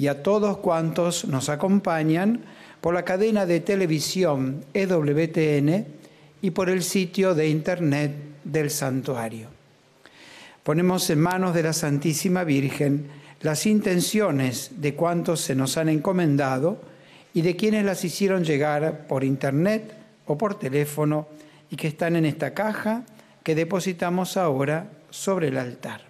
y a todos cuantos nos acompañan por la cadena de televisión EWTN y por el sitio de internet del santuario. Ponemos en manos de la Santísima Virgen las intenciones de cuantos se nos han encomendado y de quienes las hicieron llegar por internet o por teléfono y que están en esta caja que depositamos ahora sobre el altar.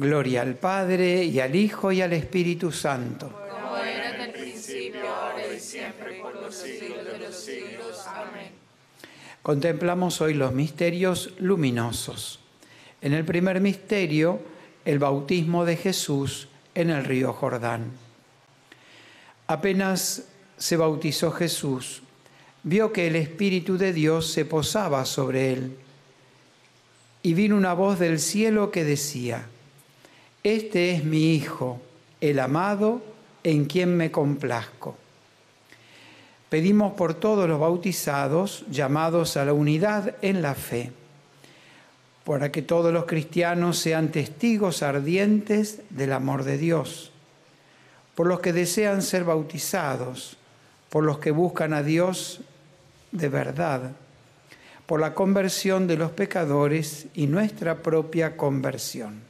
Gloria al Padre y al Hijo y al Espíritu Santo. Como era en el principio, ahora y siempre, por los siglos de los siglos. Amén. Contemplamos hoy los misterios luminosos. En el primer misterio, el bautismo de Jesús en el río Jordán. Apenas se bautizó Jesús, vio que el Espíritu de Dios se posaba sobre él y vino una voz del cielo que decía, Este es mi Hijo, el amado, en quien me complazco. Pedimos por todos los bautizados llamados a la unidad en la fe, para que todos los cristianos sean testigos ardientes del amor de Dios, por los que desean ser bautizados, por los que buscan a Dios de verdad por la conversión de los pecadores y nuestra propia conversión.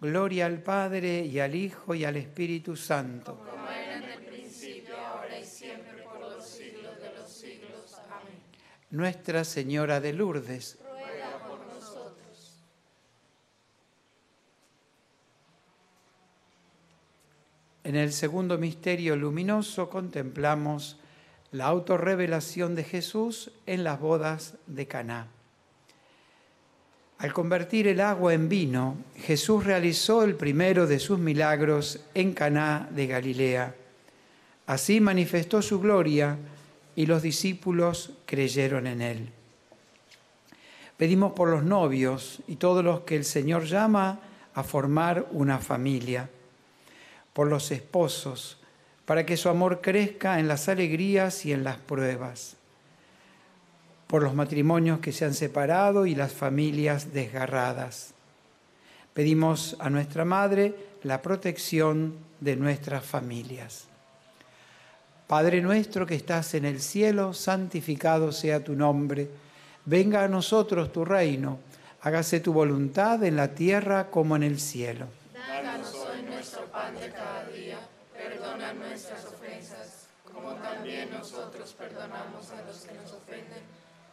Gloria al Padre y al Hijo y al Espíritu Santo. Como era en el principio, ahora y siempre, por los siglos de los siglos. Amén. Nuestra Señora de Lourdes, Ruega por nosotros. En el segundo misterio luminoso contemplamos la autorrevelación de Jesús en las bodas de Caná. Al convertir el agua en vino, Jesús realizó el primero de sus milagros en Caná de Galilea. Así manifestó su gloria y los discípulos creyeron en él. Pedimos por los novios y todos los que el Señor llama a formar una familia por los esposos, para que su amor crezca en las alegrías y en las pruebas, por los matrimonios que se han separado y las familias desgarradas. Pedimos a nuestra Madre la protección de nuestras familias. Padre nuestro que estás en el cielo, santificado sea tu nombre, venga a nosotros tu reino, hágase tu voluntad en la tierra como en el cielo. Danos hoy nuestro pan de cada día. Perdona nuestras ofensas, como también nosotros perdonamos a los que nos ofenden.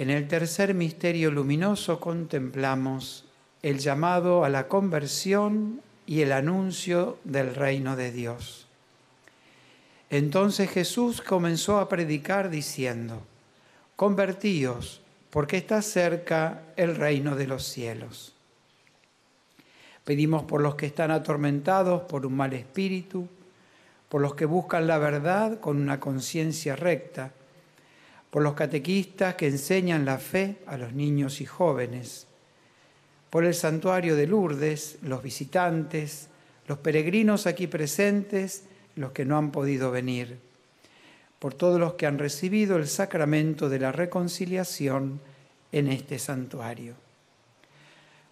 En el tercer misterio luminoso contemplamos el llamado a la conversión y el anuncio del reino de Dios. Entonces Jesús comenzó a predicar diciendo, convertíos, porque está cerca el reino de los cielos. Pedimos por los que están atormentados por un mal espíritu, por los que buscan la verdad con una conciencia recta, por los catequistas que enseñan la fe a los niños y jóvenes, por el santuario de Lourdes, los visitantes, los peregrinos aquí presentes, los que no han podido venir, por todos los que han recibido el sacramento de la reconciliación en este santuario.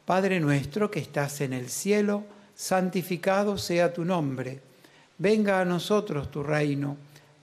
Padre nuestro que estás en el cielo, santificado sea tu nombre, venga a nosotros tu reino,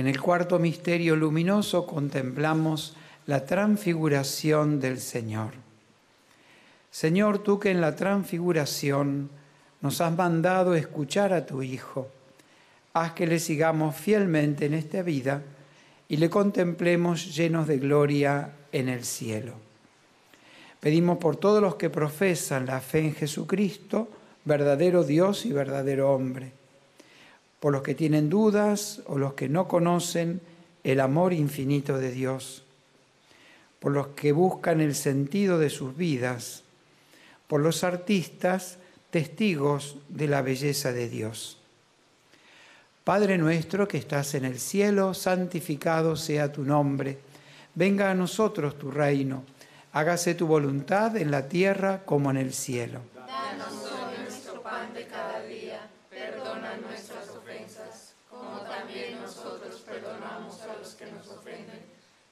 En el cuarto misterio luminoso contemplamos la transfiguración del Señor. Señor, tú que en la transfiguración nos has mandado escuchar a tu Hijo, haz que le sigamos fielmente en esta vida y le contemplemos llenos de gloria en el cielo. Pedimos por todos los que profesan la fe en Jesucristo, verdadero Dios y verdadero hombre por los que tienen dudas o los que no conocen el amor infinito de Dios, por los que buscan el sentido de sus vidas, por los artistas, testigos de la belleza de Dios. Padre nuestro que estás en el cielo, santificado sea tu nombre, venga a nosotros tu reino, hágase tu voluntad en la tierra como en el cielo. Danos hoy nuestro pan de cada día. Perdona nuestras ofensas, como también nosotros perdonamos a los que nos ofenden.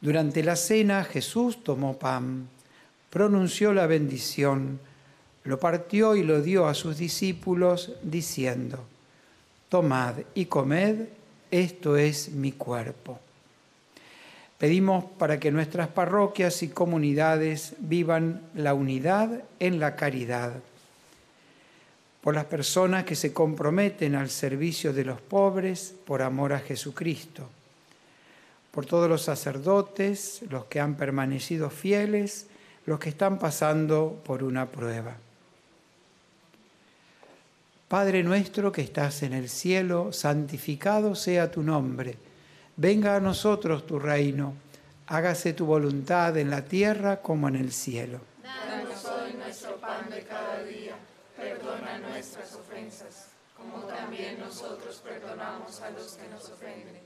Durante la cena Jesús tomó pan, pronunció la bendición, lo partió y lo dio a sus discípulos diciendo, Tomad y comed, esto es mi cuerpo. Pedimos para que nuestras parroquias y comunidades vivan la unidad en la caridad por las personas que se comprometen al servicio de los pobres por amor a Jesucristo, por todos los sacerdotes, los que han permanecido fieles, los que están pasando por una prueba. Padre nuestro que estás en el cielo, santificado sea tu nombre, venga a nosotros tu reino, hágase tu voluntad en la tierra como en el cielo. Danos hoy nuestro pan de cada día. Perdona nuestras ofensas, como también nosotros perdonamos a los que nos ofenden.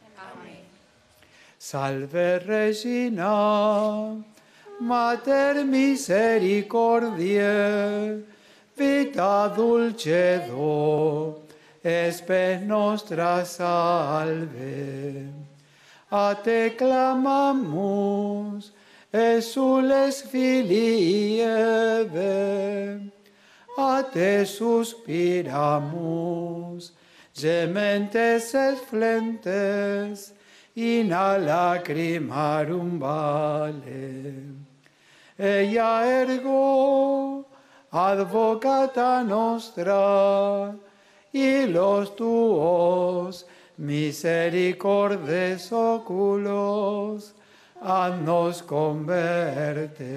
Salve Regina, Mater misericordiae, vita dulcedo, espes nostra salve. A te clamamus, exules filii Eve, a te suspiramus, gementes et flentes, in lacrimarum vale. Ella ergo, advocata nostra, y los tuos misericordes oculos, haznos converte.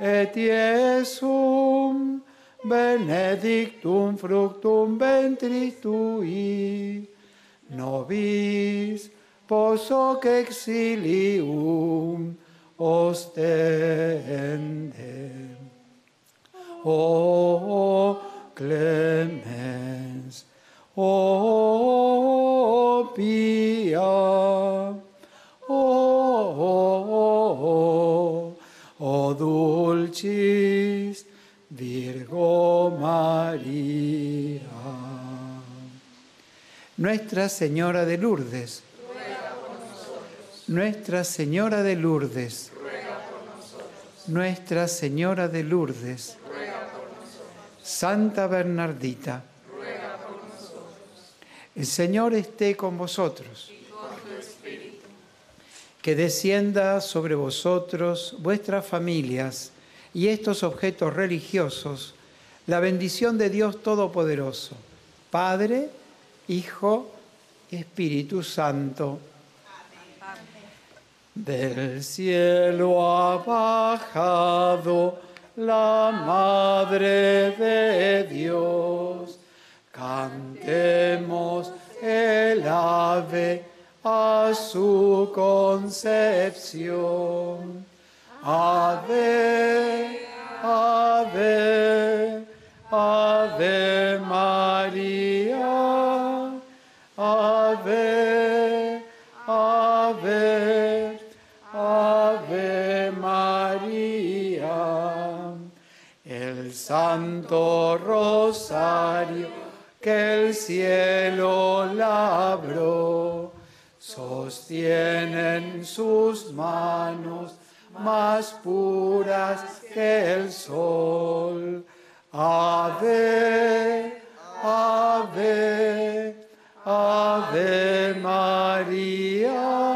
Et Iesum benedictum fructum ventris tui, nobis posoc exilium ostende. O clemens, o pia, o, o dulcis Virgo María. Nuestra Señora de Lourdes. Nuestra Señora de Lourdes. Nuestra Señora de Lourdes. Santa Bernardita. El Señor esté con vosotros. Que descienda sobre vosotros, vuestras familias y estos objetos religiosos, la bendición de Dios Todopoderoso, Padre, Hijo y Espíritu Santo. Del cielo ha bajado la Madre de Dios. Cantemos el ave a su concepción. Ave, ave, ave María. Santo Rosario que el cielo labró, sostiene en sus manos más puras que el sol. Ave, ave, ave María.